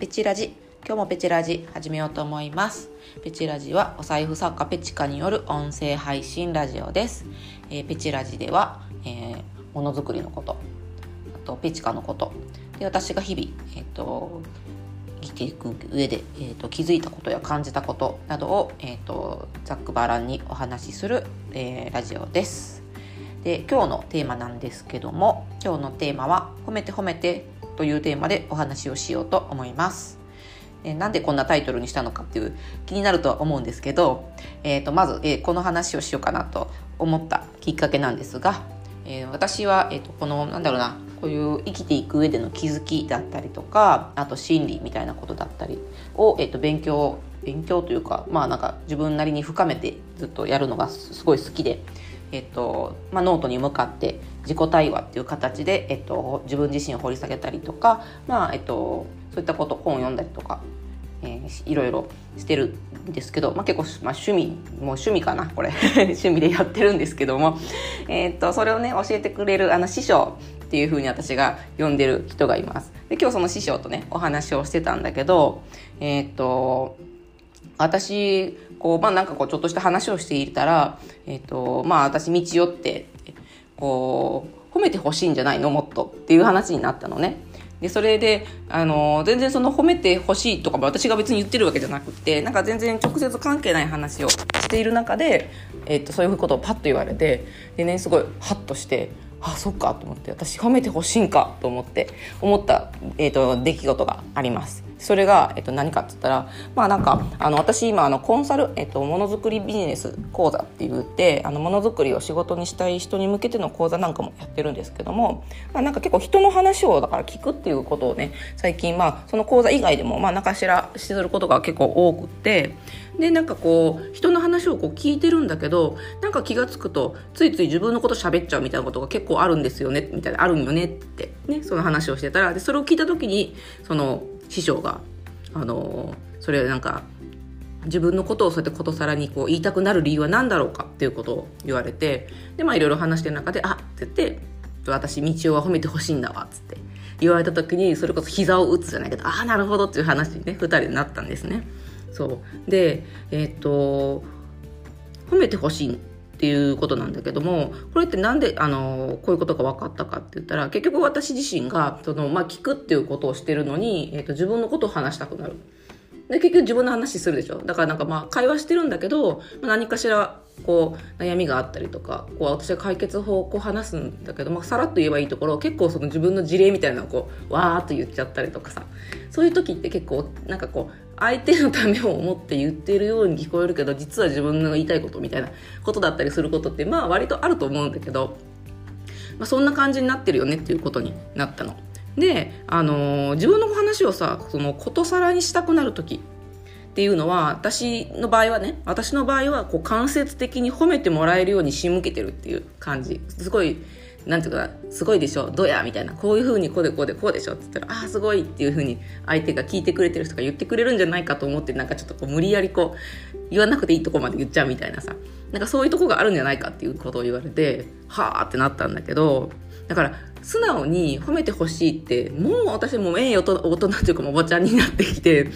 ペチラジ。今日もペチラジ始めようと思います。ペチラジはお財布作家ペチカによる音声配信ラジオです、えーペチラジでは、えーものづくりのこと。あとペチカのこと。で私が日々えっ、と生きていく上で、えー、と気づいたことや感じたことなどを、えー、とざっくばらんにお話しする、えーラジオです。で今日のテーマなんですけども今日のテーマは「褒めて褒めて」というテーマでお話をしようと思います。えなんでこんなタイトルにしたのかっていう気になるとは思うんですけど、えー、とまず、えーこの話をしようかなと思ったきっかけなんですが、えー私は、えー、とこのなんだろうなこういう生きていく上での気づきだったりとかあと心理みたいなことだったりを、えー、と勉強勉強というかまあなんか自分なりに深めてずっとやるのがすごい好きで、えっとまあ、ノートに向かって自己対話っていう形で、えっと、自分自身を掘り下げたりとか、まあえっと、そういったこと本を読んだりとか、えーいろいろしてるんですけど、まあ、結構、まあ、趣味もう趣味かなこれ 趣味でやってるんですけども、えっとそれをね教えてくれるあの師匠っていうふうに私が呼んでる人がいます。で今日その師匠とねお話をしてたんだけどえっと私こうまあなんかこうちょっとした話をしていたらえっ、とまあ私道よってこう褒めてほしいんじゃないの？もっとっていう話になったのね。でそれであの全然その褒めてほしいとかも私が別に言ってるわけじゃなくてなんか全然直接関係ない話をしている中で、えっとそういうことをパッと言われてでねすごいハッとしてあそっかと思って私褒めてほしいんかと思って思った、えっと出来事があります。それが、えっと何かって言ったらまあなんかあの私今あのコンサル、えっとものづくりビジネス講座って言ってあのものづくりを仕事にしたい人に向けての講座なんかもやってるんですけども、まあ、なんか結構人の話をだから聞くっていうことをね最近まあその講座以外でもまあ何かしらすることが結構多くってでなんかこう人の話をこう聞いてるんだけどなんか気が付くとついつい自分のこと喋っちゃうみたいなことが結構あるんですよねみたいなあるんよねってねその話をしてたらでそれを聞いた時にその師匠があのそれなんか自分のことをそうやってことさらにこう言いたくなる理由は何だろうかっていうことを言われてでまあいろいろ話してる中で「あっ」って言って「私道夫は褒めてほしいんだわ」っつって言われた時にそれこそ膝を打つじゃないけど「ああなるほど」っていう話にね2人でなったんですね。そうでえーっと褒めてほしいっていうことなんだけどもこれってなんであのこういうことが分かったかって言ったら結局私自身がその、まあ、聞くっていうことをしてるのに、えーと自分のことを話したくなる。で結局自分の話するでしょだからなんかまあ会話してるんだけど、まあ、何かしらこう悩みがあったりとかこう私が解決法をこう話すんだけど、まあ、さらっと言えばいいところ結構その自分の事例みたいなのをこうわーっと言っちゃったりとかさそういう時って結構なんかこう相手のためを思って言ってるように聞こえるけど実は自分の言いたいことみたいなことだったりすることってまあ割とあると思うんだけど、まあ、そんな感じになってるよねっていうことになったの。で、あのー自分の話をさそのことさらにしたくなる時っていうのは私の場合はね私の場合はこう間接的に褒めてもらえるように仕向けてるっていう感じすごいなんていうかすごいでしょどうやみたいなこういうふうにこうでこうでこうでしょって言ったらああすごいっていうふうに相手が聞いてくれてる人が言ってくれるんじゃないかと思ってなんかちょっとこう無理やりこう言わなくていいとこまで言っちゃうみたいなさなんかそういうとこがあるんじゃないかっていうことを言われてはあってなったんだけどだから素直に褒めてほしいってもう私もうええ大人大人っていうかおばちゃんになってきて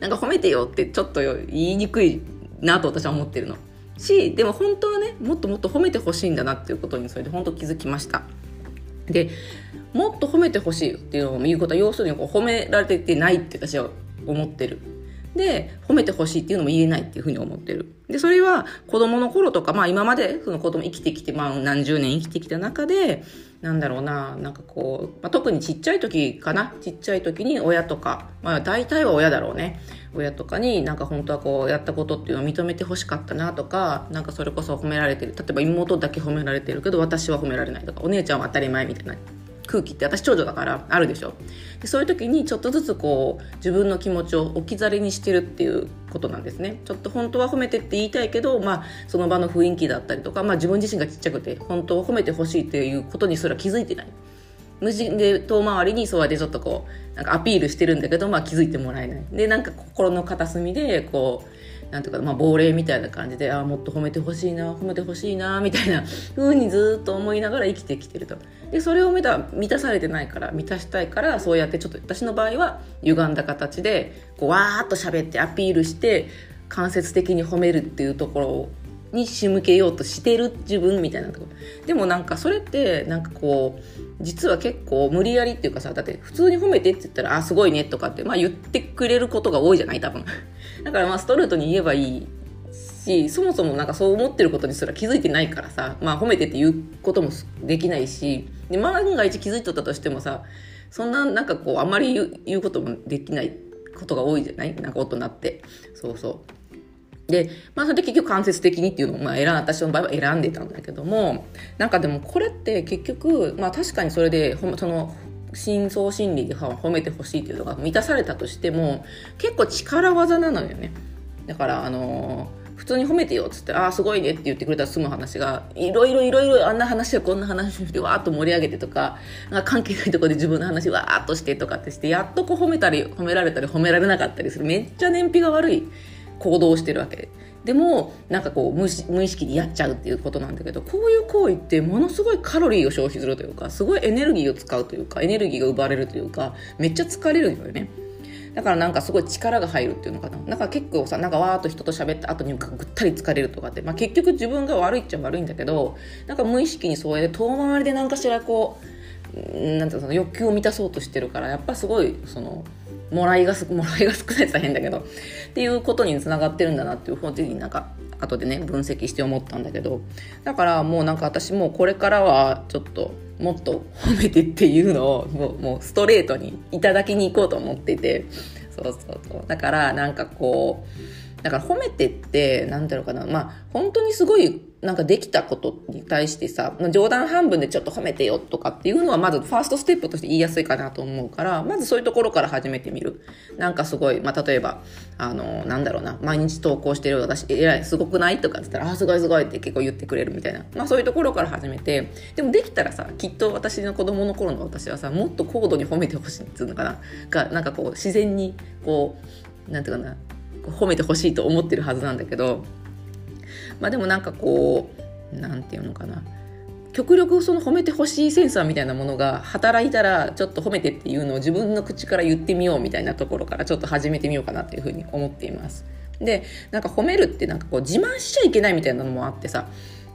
なんか褒めてよってちょっと言いにくいなと私は思ってるの。しでも本当はねもっともっと褒めてほしいんだなっていうことにそれで本当気づきました。でもっと褒めてほしいっていうのを言うことは要するにこう褒められてないって私は思ってる。で褒めてほしいっていうのも言えないっていうふうに思ってる。でそれは子供の頃とかまあ今までその子供生きてきてまあ何十年生きてきた中でなんだろうななんかこう、まあ、特にちっちゃい時かな。ちっちゃい時に親とかまあ大体は親だろうね。親とかになんか本当はこうやったことっていうのを認めてほしかったなとかなんかそれこそ褒められてる。例えば妹だけ褒められてるけど私は褒められないとかお姉ちゃんは当たり前みたいな。空気って私長女だからあるでしょ。でそういう時にちょっとずつこう自分の気持ちを置き去りにしてるっていうことなんですね。ちょっと本当は褒めてって言いたいけど、まあ、その場の雰囲気だったりとか、まあ、自分自身がちっちゃくて本当は褒めてほしいっていうことにすら気づいてない。無人で遠回りにそうやってちょっとこうなんかアピールしてるんだけど、まあ、気づいてもらえない。でなんか心の片隅でこうなんていうか、まあ、亡霊みたいな感じでああもっと褒めてほしいな褒めてほしいなみたいな風にずっと思いながら生きてきてると。でそれを満た満たされてないから満たしたいからそうやってちょっと私の場合は歪んだ形でこうわーっと喋ってアピールして間接的に褒めるっていうところに仕向けようとしてる自分みたいなとこ。でもなんかそれってなんかこう実は結構無理やりっていうかさだって普通に褒めてって言ったら「あすごいね」とかって、まあ、言ってくれることが多いじゃない多分。だからまあストレートに言えばいいしそもそもなんかそう思ってることにすら気づいてないからさまあ褒めてって言うこともできないしで万が一気づいとったとしてもさそんななんかこうあんまり言うこともできないことが多いじゃない？なんか大人って。そうそう。で、まあ、それで結局間接的にっていうのを、まあ、選、私の場合は選んでたんだけども、なんかでもこれって結局、まあ確かにそれで、その、深層心理で褒めてほしいっていうのが満たされたとしても、結構力技なのよね。だから、あの普通に褒めてよっつって「ああすごいね」って言ってくれたら済む話がいろいろいろいろあんな話はこんな話してわーっと盛り上げてとか関係ないところで自分の話わーっとしてとかってしてやっとこう褒めたり褒められたり褒められなかったりするめっちゃ燃費が悪い行動してるわけ。でもなんかこう無意識にやっちゃうっていうことなんだけどこういう行為ってものすごいカロリーを消費するというかすごいエネルギーを使うというかエネルギーが奪われるというかめっちゃ疲れるんだよね。だからなんかすごい力が入るっていうのかな。なんか結構さなんかわーっと人と喋った後にぐったり疲れるとかって、まあ、結局自分が悪いっちゃ悪いんだけどなんか無意識にそうやって遠回りで何かしらこうなんていうの欲求を満たそうとしてるからやっぱすごいそのもらいが もらいが少ないって大変だけどっていうことにつながってるんだなっていう本的になんか後でね分析して思ったんだけどだからもうなんか私もうこれからはちょっともっと褒めてっていうのをもうもうストレートにいただきに行こうと思っててそうそうそう。だからなんかこうだから褒めてってなんだろうかなまあ本当にすごいなんかできたことに対してさ、冗談半分でちょっと褒めてよとかっていうのはまずファーストステップとして言いやすいかなと思うから、まずそういうところから始めてみる。なんかすごい、まあ例えば、あの、なんだろうな、毎日投稿してる私、偉い、すごくないとかって言ったら、あ、すごいすごいって結構言ってくれるみたいな。まあそういうところから始めて、でもできたらさ、きっと私の子供の頃の私はさ、もっと高度に褒めてほしいっていうのかな。が、なんかこう、自然に、こう、なんていうかな、褒めてほしいと思ってるはずなんだけど、まあでもなんかこう何て言うのかな極力その褒めてほしいセンサーみたいなものが働いたらちょっと褒めてっていうのを自分の口から言ってみようみたいなところからちょっと始めてみようかなっていうふうに思っています。でなんか褒めるってなんかこう自慢しちゃいけないみたいなのもあってさ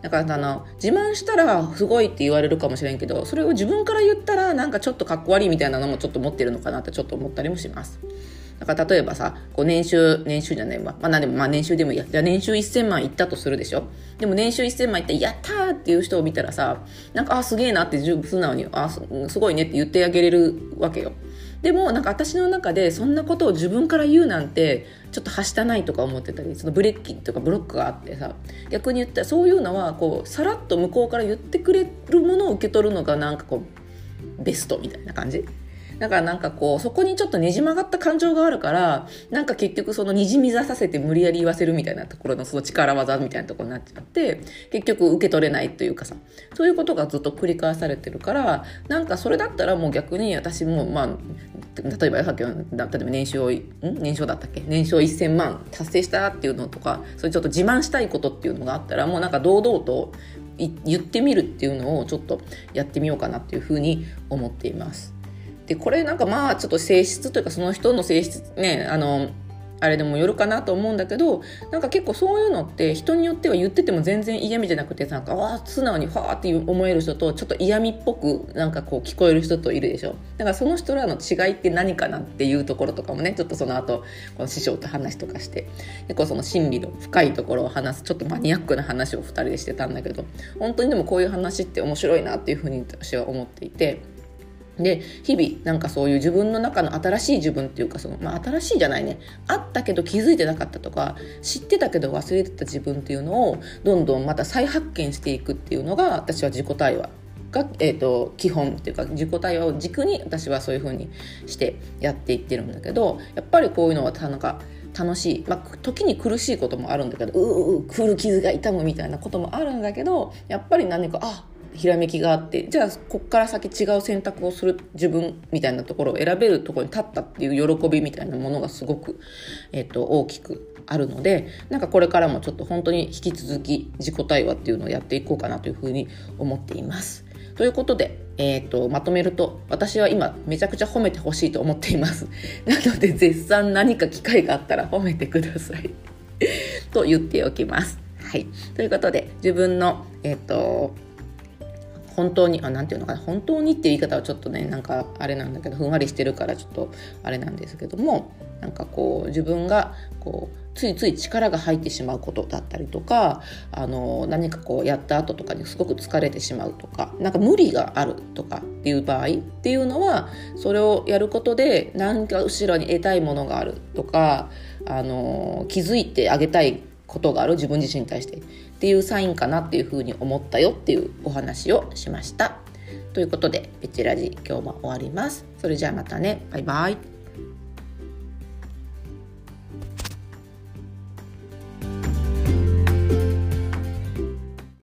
だからあの自慢したらすごいって言われるかもしれんけどそれを自分から言ったらなんかちょっとかっこ悪いみたいなのもちょっと持ってるのかなってちょっと思ったりもします。だから例えばさ、こう年収、年収じゃないわ。まあ何でも、まあ年収でもいいや。じゃあ年収1000万いったとするでしょ？でも年収1000万いって、やったーっていう人を見たらさ、なんか、あ、すげえなって素直に、あ、すごいねって言ってあげれるわけよ。でもなんか私の中でそんなことを自分から言うなんてちょっとはしたないとか思ってたりそのブレッキとかブロックがあってさ逆に言ったらそういうのはこうさらっと向こうから言ってくれるものを受け取るのがなんかこうベストみたいな感じだからなんかこう、そこにちょっとねじ曲がった感情があるから、なんか結局そのにじみざさせて無理やり言わせるみたいなところのその力技みたいなところになっちゃって、結局受け取れないというかさ、そういうことがずっと繰り返されてるから、なんかそれだったらもう逆に私も、まあ、例えばさっきの、例えば年収、ん？年収だったっけ？年収1000万達成したっていうのとか、それちょっと自慢したいことっていうのがあったら、もうなんか堂々と言ってみるっていうのをちょっとやってみようかなっていうふうに思っています。でこれなんかまあちょっと性質というかその人の性質ねあのあれでもよるかなと思うんだけどなんか結構そういうのって人によっては言ってても全然嫌味じゃなくてなんかわ素直にファーって思える人とちょっと嫌味っぽくなんかこう聞こえる人といるでしょだからその人らの違いって何かなっていうところとかもねちょっとその後この師匠と話とかして結構その心理の深いところを話すちょっとマニアックな話を2人でしてたんだけど本当にでもこういう話って面白いなっていうふうに私は思っていて。で日々なんかそういう自分の中の新しい自分っていうかその、まあ、新しいじゃないね。あったけど気づいてなかったとか知ってたけど忘れてた自分っていうのをどんどんまた再発見していくっていうのが私は自己対話が、えーと、基本っていうか自己対話を軸に私はそういう風にしてやっていってるんだけどやっぱりこういうのはなんか楽しい、まあ、時に苦しいこともあるんだけどううう来る傷が痛むみたいなこともあるんだけどやっぱり何かあっひらめきがあってじゃあこっから先違う選択をする自分みたいなところを選べるところに立ったっていう喜びみたいなものがすごく、えーと、大きくあるのでなんかこれからもちょっと本当に引き続き自己対話っていうのをやっていこうかなというふうに思っています。ということで、えーと、まとめると私は今めちゃくちゃ褒めてほしいと思っています。なので絶賛何か機会があったら褒めてください と言っておきます。はい、ということで自分の、えーと本当にあなんていうのかな本当にっていう言い方はちょっとねなんかあれなんだけどふんわりしてるからちょっとあれなんですけどもなんかこう自分がこうついつい力が入ってしまうことだったりとかあの何かこうやった後とかにすごく疲れてしまうとかなんか無理があるとかっていう場合っていうのはそれをやることで何か後ろに得たいものがあるとかあの気づいてあげたいことがある自分自身に対してっていうサインかなっていうふうに思ったよっていうお話をしました。ということで、ペチラジ今日も終わります。それじゃあまたね。バイバイ。